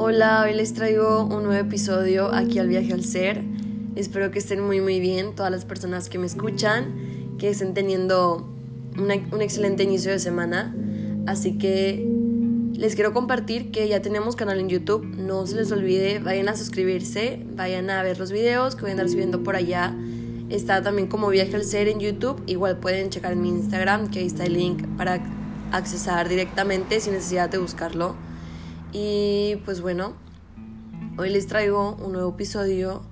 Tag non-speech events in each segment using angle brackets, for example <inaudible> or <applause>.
Hola, hoy les traigo un nuevo episodio aquí al viaje al ser. Espero que estén muy muy bien todas las personas que me escuchan, que estén teniendo un excelente inicio de semana. Así que les quiero compartir que ya tenemos canal en YouTube. No se les olvide, vayan a suscribirse, vayan a ver los videos que voy a andar subiendo por allá. Está también como viaje al ser en YouTube. Igual pueden checar en mi Instagram, que ahí está el link para accesar directamente sin necesidad de buscarlo. Y pues bueno, hoy les traigo un nuevo episodio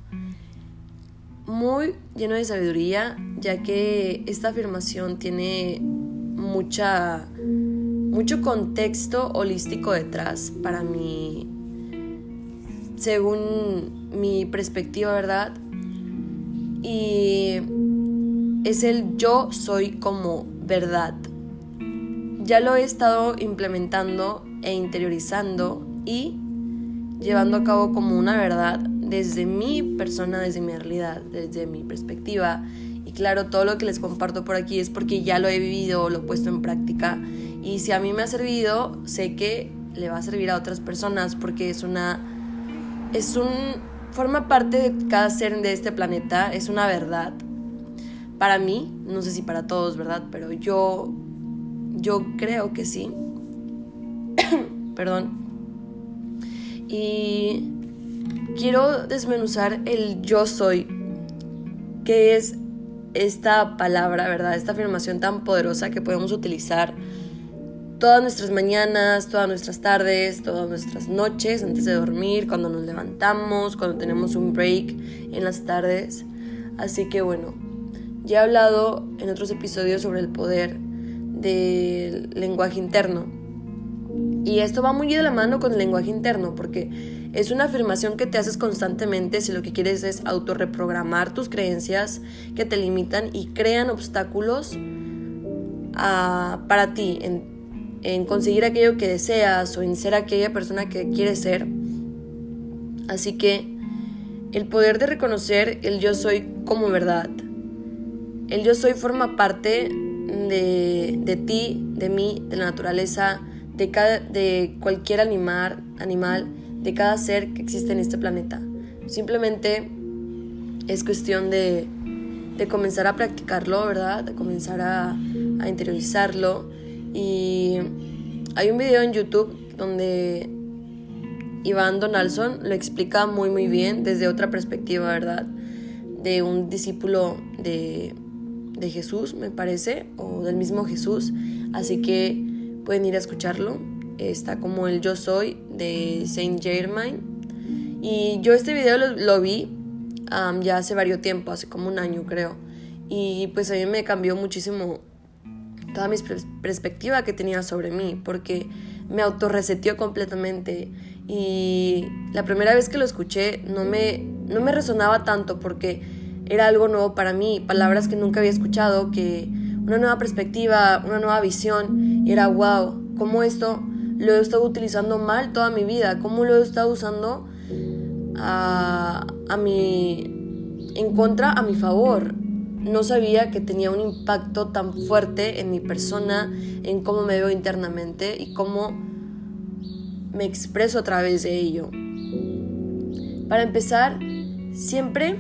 muy lleno de sabiduría, ya que esta afirmación tiene mucha mucho contexto holístico detrás para mí según mi perspectiva, ¿verdad? Y es el yo soy como verdad. Ya lo he estado implementando e interiorizando y llevando a cabo como una verdad desde mi persona, desde mi realidad, desde mi perspectiva. Y claro, todo lo que les comparto por aquí es porque ya lo he vivido, lo he puesto en práctica. Y si a mí me ha servido, sé que le va a servir a otras personas porque es una... Es un... Forma parte de cada ser de este planeta, es una verdad. Para mí, no sé si para todos, ¿verdad? Pero yo yo creo que sí. Perdón. Y quiero desmenuzar el yo soy, que es esta palabra, ¿verdad? Esta afirmación tan poderosa que podemos utilizar todas nuestras mañanas, todas nuestras tardes, todas nuestras noches antes de dormir, cuando nos levantamos, cuando tenemos un break en las tardes. Así que bueno, ya he hablado en otros episodios sobre el poder del lenguaje interno. Y esto va muy de la mano con el lenguaje interno, porque es una afirmación que te haces constantemente si lo que quieres es autorreprogramar tus creencias que te limitan y crean obstáculos ah, para ti en, conseguir aquello que deseas o en ser aquella persona que quieres ser. Así que el poder de reconocer el yo soy como verdad. El yo soy forma parte de, de ti, de mí, de la naturaleza, de, cada, de cualquier animal, animal, de cada ser que existe en este planeta. Simplemente es cuestión de, de comenzar a practicarlo, ¿verdad? De comenzar a, a interiorizarlo. Y hay un video en YouTube donde Iván Donaldson lo explica muy muy bien desde otra perspectiva, ¿verdad? De un discípulo de de Jesús, me parece, o del mismo Jesús. Así que pueden ir a escucharlo. Está como el Yo Soy de Saint Germain. Y yo este video lo, vi ya hace varios tiempo, hace como un año creo. Y pues a mí me cambió muchísimo toda mi perspectiva que tenía sobre mí, porque me autorreseteó completamente. Y la primera vez que lo escuché no me, no me resonaba tanto porque era algo nuevo para mí, palabras que nunca había escuchado, que una nueva perspectiva, una nueva visión, y era wow, cómo esto lo he estado utilizando mal toda mi vida, cómo lo he estado usando a, a mi, en contra, a mi favor. No sabía que tenía un impacto tan fuerte en mi persona, en cómo me veo internamente y cómo me expreso a través de ello. Para empezar, siempre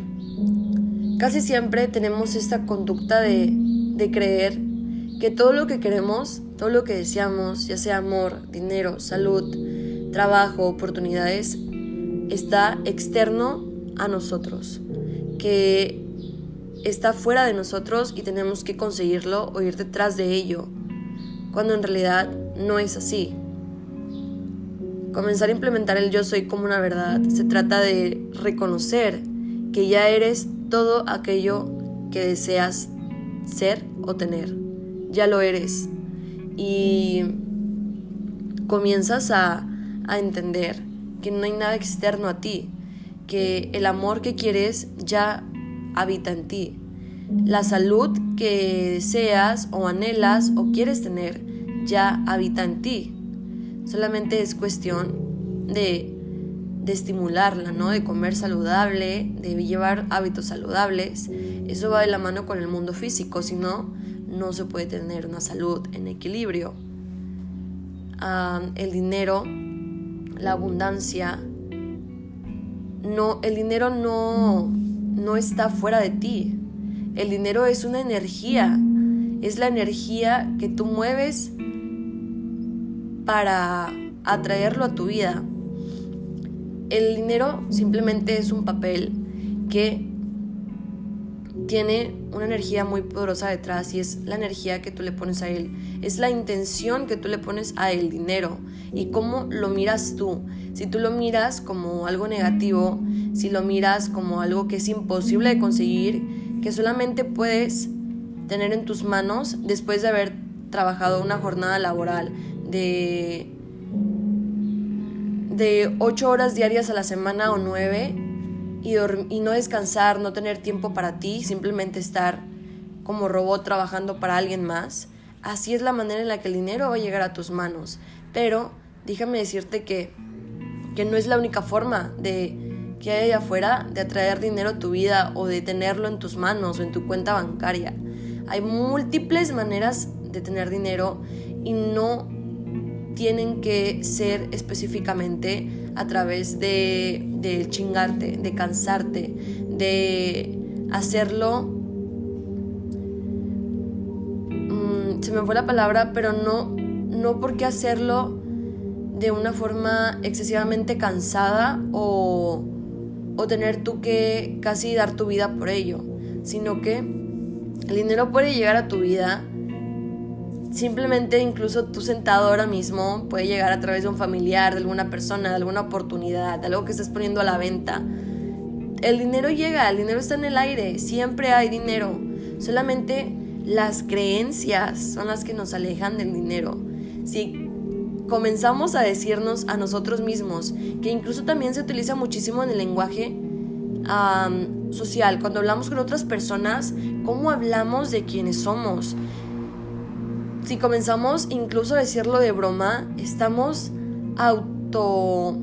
Casi siempre tenemos esta conducta de, creer que todo lo que queremos, todo lo que deseamos, ya sea amor, dinero, salud, trabajo, oportunidades, está externo a nosotros, que está fuera de nosotros y tenemos que conseguirlo o ir detrás de ello, cuando en realidad no es así. Comenzar a implementar el yo soy como una verdad se trata de reconocer que ya eres todo aquello que deseas ser o tener. Ya lo eres. Y comienzas a, a entender que no hay nada externo a ti, que el amor que quieres ya habita en ti. La salud que deseas o anhelas o quieres tener ya habita en ti. Solamente es cuestión de de estimularla, ¿no? De comer saludable, de llevar hábitos saludables. Eso va de la mano con el mundo físico, si no, no se puede tener una salud en equilibrio. el dinero la abundancia, no, el dinero no, no está fuera de ti. El dinero es una energía, es la energía que tú mueves para atraerlo a tu vida. El dinero simplemente es un papel que tiene una energía muy poderosa detrás y es la energía que tú le pones a él, es la intención que tú le pones a el dinero y cómo lo miras tú. Si tú lo miras como algo negativo, si lo miras como algo que es imposible de conseguir, que solamente puedes tener en tus manos después de haber trabajado una jornada laboral de de 8 horas diarias a la semana o 9 y, y no descansar, no tener tiempo para ti, simplemente estar como robot trabajando para alguien más, así es la manera en la que el dinero va a llegar a tus manos. Pero déjame decirte que, que no es la única forma de que hay allá afuera de atraer dinero a tu vida o de tenerlo en tus manos o en tu cuenta bancaria. Hay múltiples maneras de tener dinero y no tienen que ser específicamente a través de, chingarte, de cansarte, de hacerlo... Mm, se me fue la palabra, pero no, no porque hacerlo de una forma excesivamente cansada o, o tener tú que casi dar tu vida por ello, sino que el dinero puede llegar a tu vida Simplemente incluso tú sentado ahora mismo puede llegar a través de un familiar, de alguna persona, de alguna oportunidad, de algo que estés poniendo a la venta. El dinero llega, el dinero está en el aire, siempre hay dinero. Solamente las creencias son las que nos alejan del dinero. Si comenzamos a decirnos a nosotros mismos, que incluso también se utiliza muchísimo en el lenguaje social, cuando hablamos con otras personas, cómo hablamos de quienes somos si comenzamos incluso a decirlo de broma, estamos auto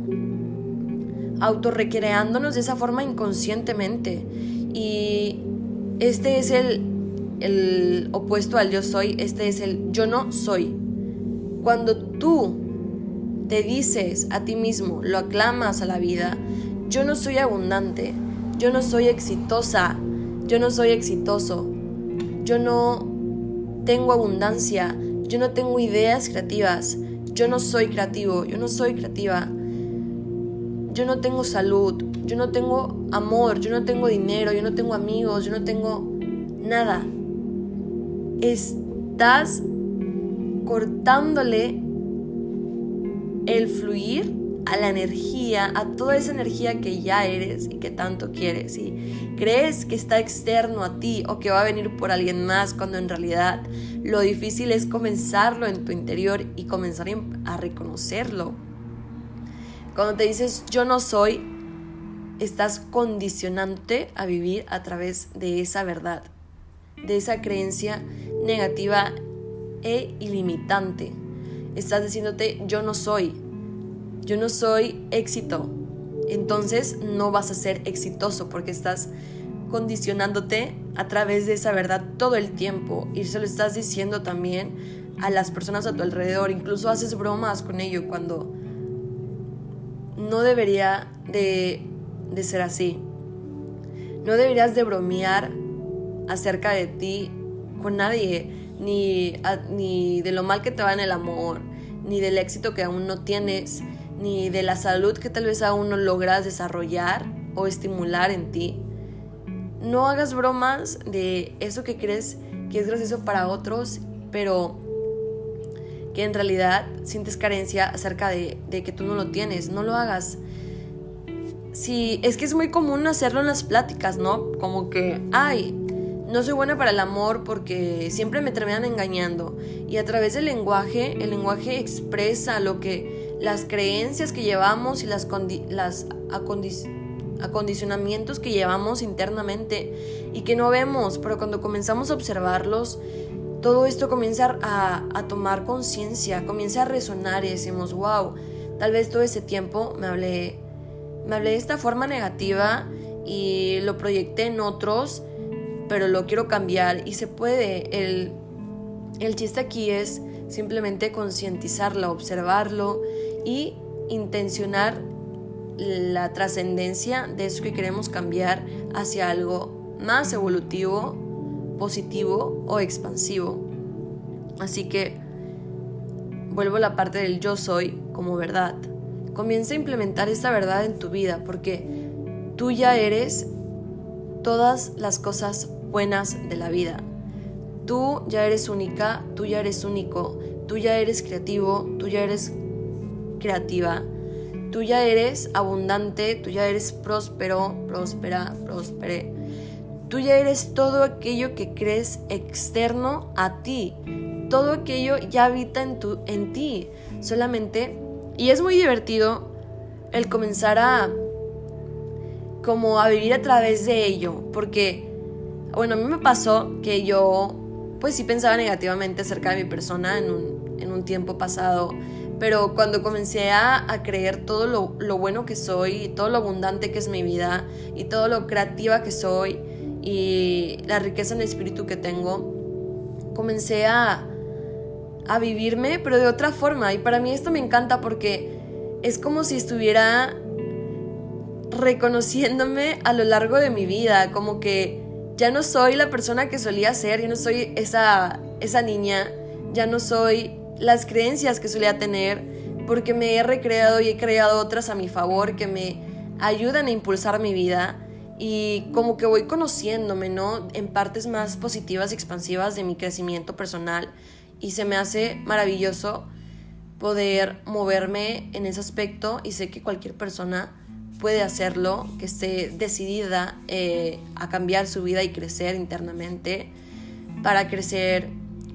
autorrecreándonos de esa forma inconscientemente. Y este es el, el opuesto al yo soy, este es el yo no soy. Cuando tú te dices a ti mismo, lo aclamas a la vida, yo no soy abundante, yo no soy exitosa, yo no soy exitoso, yo no tengo abundancia, yo no tengo ideas creativas, yo no soy creativo, yo no soy creativa, yo no tengo salud, yo no tengo amor, yo no tengo dinero, yo no tengo amigos, yo no tengo nada. Estás cortándole el fluir a la energía, a toda esa energía que ya eres y que tanto quieres. Y crees que está externo a ti o que va a venir por alguien más cuando en realidad lo difícil es comenzarlo en tu interior y comenzar a reconocerlo. Cuando te dices yo no soy, estás condicionándote a vivir a través de esa verdad, de esa creencia negativa e ilimitante. Estás diciéndote yo no soy, yo no soy éxito. Entonces no vas a ser exitoso porque estás condicionándote a través de esa verdad todo el tiempo y se lo estás diciendo también a las personas a tu alrededor. Incluso haces bromas con ello cuando no debería de, de ser así. No deberías de bromear acerca de ti con nadie, ni, ni de lo mal que te va en el amor, ni del éxito que aún no tienes, ni de la salud que tal vez aún no logras desarrollar o estimular en ti. No hagas bromas de eso que crees que es gracioso para otros, pero que en realidad sientes carencia acerca de, que tú no lo tienes. No lo hagas. Si es que es muy común hacerlo en las pláticas, ¿no? Como que, ay, no soy buena para el amor porque siempre me terminan engañando. Y a través del lenguaje, el lenguaje expresa lo que las creencias que llevamos y las, las acondicionamientos que llevamos internamente y que no vemos, pero cuando comenzamos a observarlos, todo esto comienza a, a tomar conciencia, comienza a resonar y decimos, wow, tal vez todo ese tiempo me hablé, me hablé de esta forma negativa y lo proyecté en otros, pero lo quiero cambiar y se puede. El, el chiste aquí es simplemente concientizarlo, observarlo y intencionar la trascendencia de eso que queremos cambiar hacia algo más evolutivo, positivo o expansivo. Así que vuelvo a la parte del yo soy como verdad. Comienza a implementar esta verdad en tu vida porque tú ya eres todas las cosas buenas de la vida. Tú ya eres única, tú ya eres único, tú ya eres creativo, tú ya eres creativa, tú ya eres abundante, tú ya eres próspero, próspera, próspere. Tú ya eres todo aquello que crees externo a ti. Todo aquello ya habita en, tu, en ti. Solamente, y es muy divertido el comenzar a como a vivir a través de ello, porque, bueno, a mí me pasó que yo, pues sí pensaba negativamente acerca de mi persona en un, en un tiempo pasado, pero cuando comencé a, a creer todo lo, lo, bueno que soy, todo lo abundante que es mi vida, y todo lo creativa que soy, y la riqueza en el espíritu que tengo, comencé a, a vivirme, pero de otra forma, y para mí esto me encanta porque es como si estuviera reconociéndome a lo largo de mi vida, como que ya no soy la persona que solía ser, ya no soy esa, esa niña, ya no soy las creencias que solía tener, porque me he recreado y he creado otras a mi favor que me ayudan a impulsar mi vida y como que voy conociéndome, ¿no? En partes más positivas y expansivas de mi crecimiento personal y se me hace maravilloso poder moverme en ese aspecto y sé que cualquier persona puede hacerlo, que esté decidida eh, a cambiar su vida y crecer internamente para crecer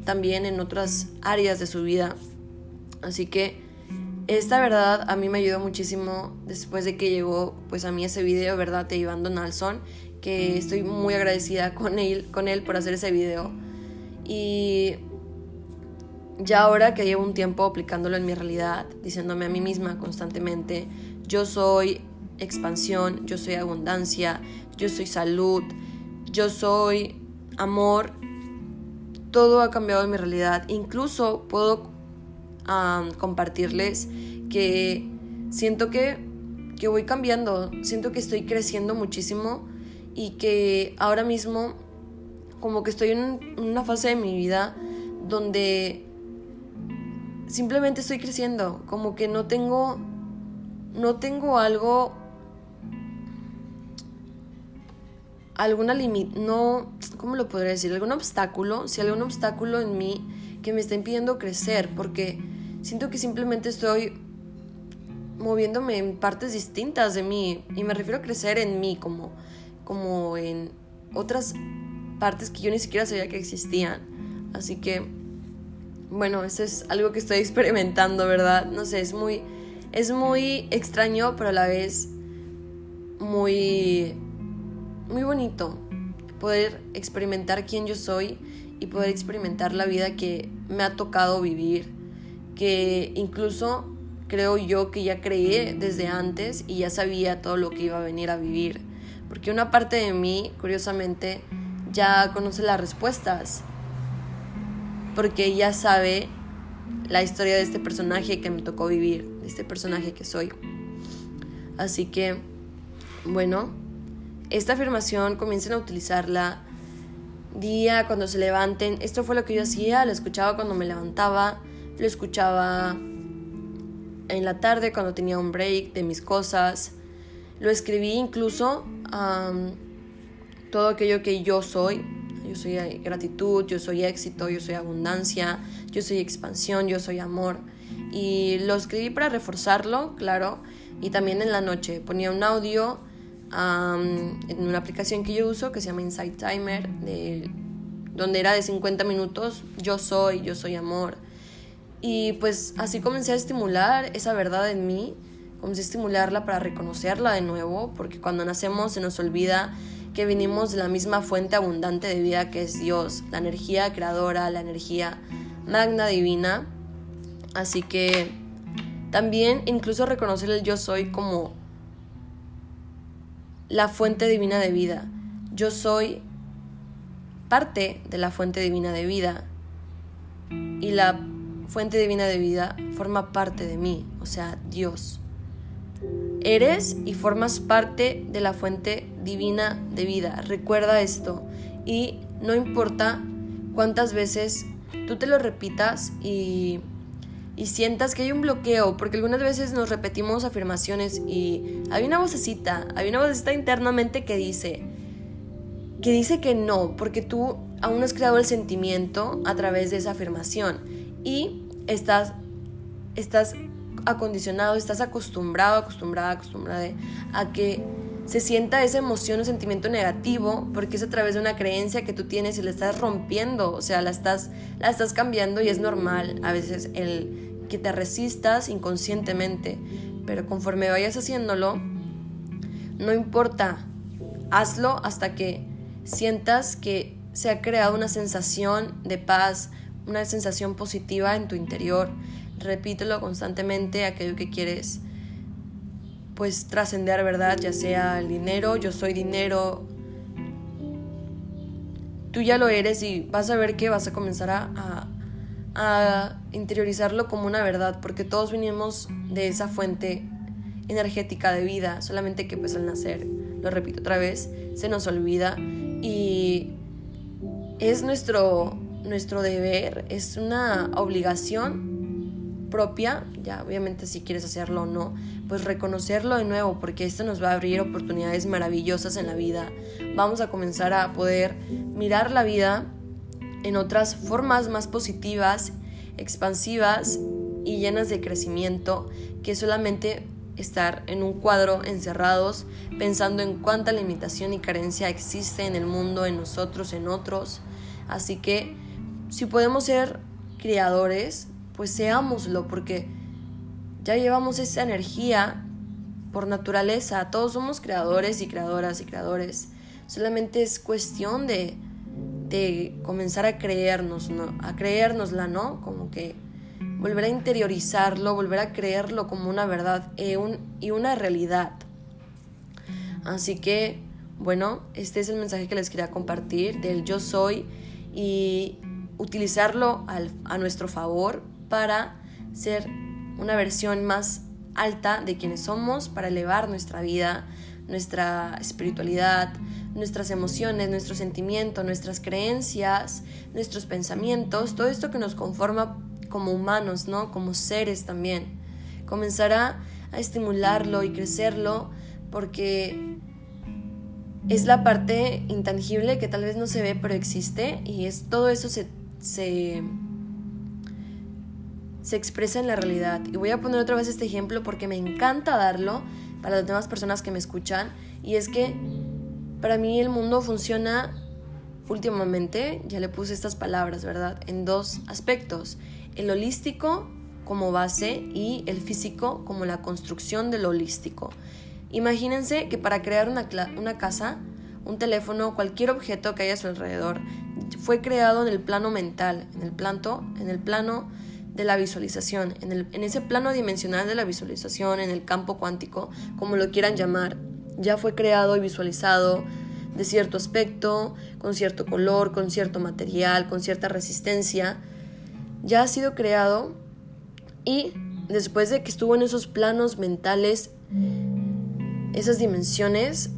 también en otras áreas de su vida. Así que esta verdad a mí me ayudó muchísimo después de que llegó pues a mí ese video, ¿verdad? De Iván Donaldson, que estoy muy agradecida con él, con él por hacer ese video. Y ya ahora que llevo un tiempo aplicándolo en mi realidad, diciéndome a mí misma constantemente, yo soy expansión, yo soy abundancia, yo soy salud, yo soy amor. Todo ha cambiado en mi realidad. Incluso puedo compartirles que siento que, que voy cambiando, siento que estoy creciendo muchísimo y que ahora mismo como que estoy en una fase de mi vida donde simplemente estoy creciendo, como que no tengo no tengo algo alguna limit, no, ¿cómo lo podría decir? Algún obstáculo, si algún obstáculo en mí que me está impidiendo crecer, porque siento que simplemente estoy moviéndome en partes distintas de mí, y me refiero a crecer en mí, como, como en otras partes que yo ni siquiera sabía que existían. Así que, bueno, eso es algo que estoy <laughs> experimentando, ¿verdad? No sé, es muy, es muy extraño, pero a la vez muy muy bonito poder experimentar quién yo soy y poder experimentar la vida que me ha tocado vivir, que incluso creo yo que ya creí desde antes y ya sabía todo lo que iba a venir a vivir, porque una parte de mí, curiosamente, ya conoce las respuestas, porque ya sabe la historia de este personaje que me tocó vivir, de este personaje que soy. Así que, bueno, esta afirmación comiencen a utilizarla día cuando se levanten. Esto fue lo que yo hacía, lo escuchaba cuando me levantaba, lo escuchaba en la tarde cuando tenía un break de mis cosas. Lo escribí incluso todo aquello que yo soy. Yo soy gratitud, yo soy éxito, yo soy abundancia, yo soy expansión, yo soy amor. Y lo escribí para reforzarlo, claro. Y también en la noche ponía un audio en una aplicación que yo uso que se llama Insight Timer, de, donde era de 50 minutos, yo soy, yo soy amor. Y pues así comencé a estimular esa verdad en mí, comencé a estimularla para reconocerla de nuevo, porque cuando nacemos se nos olvida que venimos de la misma fuente abundante de vida que es Dios, la energía creadora, la energía magna divina. Así que también incluso reconocer el yo soy como la fuente divina de vida. Yo soy parte de la fuente divina de vida y la fuente divina de vida forma parte de mí, o sea, Dios. Eres y formas parte de la fuente divina de vida. Recuerda esto. Y no importa cuántas veces tú te lo repitas y, y, sientas que hay un bloqueo, porque algunas veces nos repetimos afirmaciones y hay una vocecita, hay una vocecita internamente que dice, que dice que no, porque tú aún has creado el sentimiento a través de esa afirmación. Y estás, estás acondicionado, estás acostumbrado, acostumbrada, acostumbrada a que se sienta esa emoción o sentimiento negativo porque es a través de una creencia que tú tienes y la estás rompiendo, o sea, la estás, la estás cambiando y es normal a veces el que te resistas inconscientemente, pero conforme vayas haciéndolo, no importa, hazlo hasta que sientas que se ha creado una sensación de paz, una sensación positiva en tu interior. Repítelo constantemente, aquello que quieres pues trascender, ¿verdad? Ya sea el dinero, yo soy dinero. Tú ya lo eres y vas a ver que vas a comenzar a, a, interiorizarlo como una verdad, porque todos venimos de esa fuente energética de vida, solamente que pues al nacer, lo repito otra vez, se nos olvida y es nuestro, nuestro deber, es una obligación propia, ya obviamente si quieres hacerlo o no, pues reconocerlo de nuevo, porque esto nos va a abrir oportunidades maravillosas en la vida. Vamos a comenzar a poder mirar la vida en otras formas más positivas, expansivas y llenas de crecimiento que solamente estar en un cuadro encerrados pensando en cuánta limitación y carencia existe en el mundo, en nosotros, en otros. Así que si podemos ser creadores, pues seámoslo, porque ya llevamos esa energía por naturaleza. Todos somos creadores y creadoras y creadores. Solamente es cuestión de, de comenzar a creernos, ¿no? A creérnosla, ¿no? Como que volver a interiorizarlo, volver a creerlo como una verdad e y una realidad. Así que, bueno, este es el mensaje que les quería compartir del yo soy y utilizarlo a nuestro favor para ser una versión más alta de quienes somos, para elevar nuestra vida, nuestra espiritualidad, nuestras emociones, nuestros sentimientos, nuestras creencias, nuestros pensamientos, todo esto que nos conforma como humanos, ¿no? Como seres también. Comenzará a estimularlo y crecerlo porque es la parte intangible que tal vez no se ve pero existe y es todo eso se, se se expresa en la realidad. Y voy a poner otra vez este ejemplo porque me encanta darlo para las demás personas que me escuchan. Y es que para mí el mundo funciona últimamente, ya le puse estas palabras, ¿verdad? En dos aspectos. El holístico como base y el físico como la construcción del holístico. Imagínense que para crear una, una casa, un teléfono, cualquier objeto que haya a su alrededor, fue creado en el plano mental, en el, planto, en el plano de la visualización, en, el, en ese plano dimensional de la visualización, en el campo cuántico, como lo quieran llamar, ya fue creado y visualizado de cierto aspecto, con cierto color, con cierto material, con cierta resistencia, ya ha sido creado y después de que estuvo en esos planos mentales, esas dimensiones,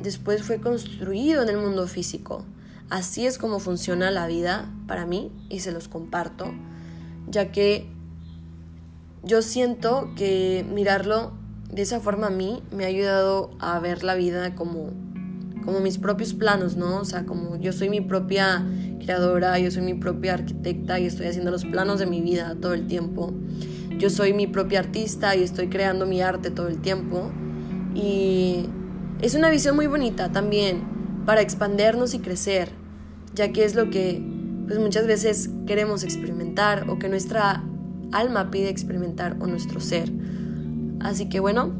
después fue construido en el mundo físico. Así es como funciona la vida para mí y se los comparto ya que yo siento que mirarlo de esa forma a mí me ha ayudado a ver la vida como, como mis propios planos, ¿no? O sea, como yo soy mi propia creadora, yo soy mi propia arquitecta y estoy haciendo los planos de mi vida todo el tiempo. Yo soy mi propia artista y estoy creando mi arte todo el tiempo. Y es una visión muy bonita también para expandernos y crecer, ya que es lo que pues muchas veces queremos experimentar o que nuestra alma pide experimentar o nuestro ser. Así que bueno,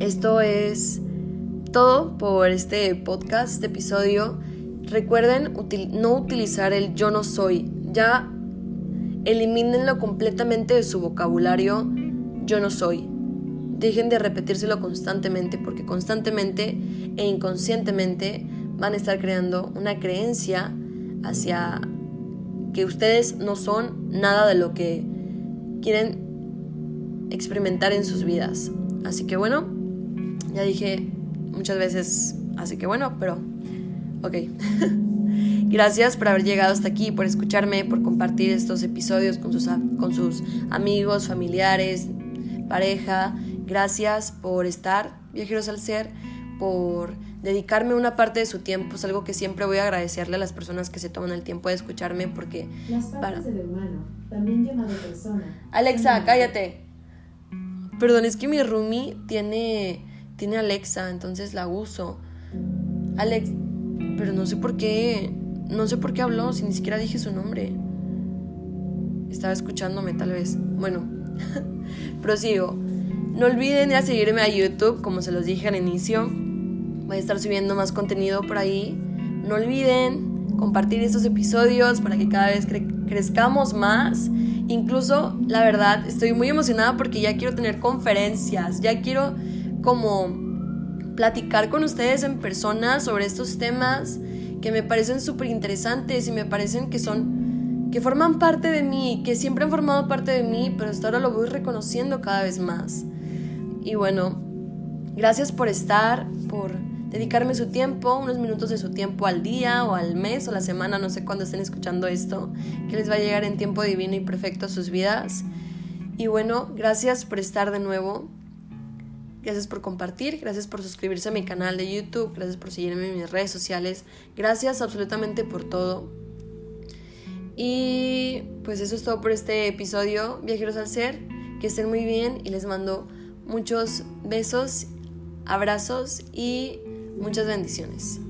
esto es todo por este podcast, este episodio. Recuerden no utilizar el yo no soy. Ya elimínenlo completamente de su vocabulario. Yo no soy. Dejen de repetírselo constantemente porque constantemente e inconscientemente van a estar creando una creencia hacia que ustedes no son nada de lo que quieren experimentar en sus vidas. Así que bueno, ya dije muchas veces, así que bueno, pero ok. <laughs> Gracias por haber llegado hasta aquí, por escucharme, por compartir estos episodios con sus, con sus amigos, familiares, pareja. Gracias por estar, viajeros al ser, por dedicarme una parte de su tiempo. Es algo que siempre voy a agradecerle a las personas que se toman el tiempo de escucharme porque... Las partes del hermano, también llamado persona. Alexa, cállate. Perdón, es que mi roomie tiene, tiene Alexa, entonces la uso. Alex, pero no sé por qué no sé por qué habló si ni siquiera dije su nombre. Estaba escuchándome tal vez. Bueno, <laughs> prosigo. No olviden ir a seguirme a YouTube, como se los dije al inicio. Voy a estar subiendo más contenido por ahí. No olviden compartir estos episodios para que cada vez crezcamos más. Incluso, la verdad, estoy muy emocionada porque ya quiero tener conferencias, ya quiero como platicar con ustedes en persona sobre estos temas que me parecen súper interesantes y me parecen que son, que forman parte de mí, que siempre han formado parte de mí, pero hasta ahora lo voy reconociendo cada vez más. Y bueno, gracias por estar, por dedicarme su tiempo, unos minutos de su tiempo al día o al mes o la semana, no sé cuándo estén escuchando esto, que les va a llegar en tiempo divino y perfecto a sus vidas. Y bueno, gracias por estar de nuevo. Gracias por compartir, gracias por suscribirse a mi canal de YouTube, gracias por seguirme en mis redes sociales, gracias absolutamente por todo. Y pues eso es todo por este episodio, Viajeros al Ser, que estén muy bien y les mando muchos besos, abrazos y muchas bendiciones.